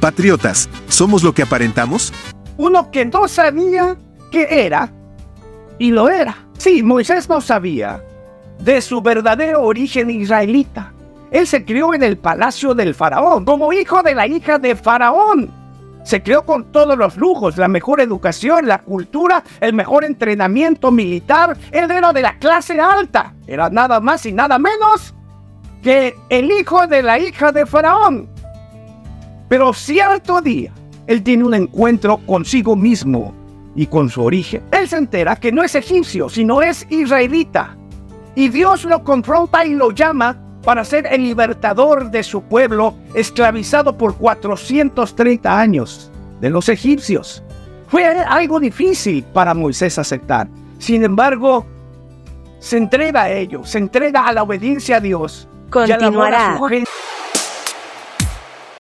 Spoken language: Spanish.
Patriotas, ¿somos lo que aparentamos? Uno que no sabía qué era y lo era. Sí, Moisés no sabía de su verdadero origen israelita. Él se crió en el palacio del faraón, como hijo de la hija de faraón. Se crió con todos los lujos, la mejor educación, la cultura, el mejor entrenamiento militar. Él era de la clase alta. Era nada más y nada menos que el hijo de la hija de Faraón. Pero cierto día, él tiene un encuentro consigo mismo y con su origen. Él se entera que no es egipcio, sino es israelita. Y Dios lo confronta y lo llama para ser el libertador de su pueblo esclavizado por 430 años de los egipcios. Fue algo difícil para Moisés aceptar. Sin embargo, se entrega a ello, se entrega a la obediencia a Dios. Continuará.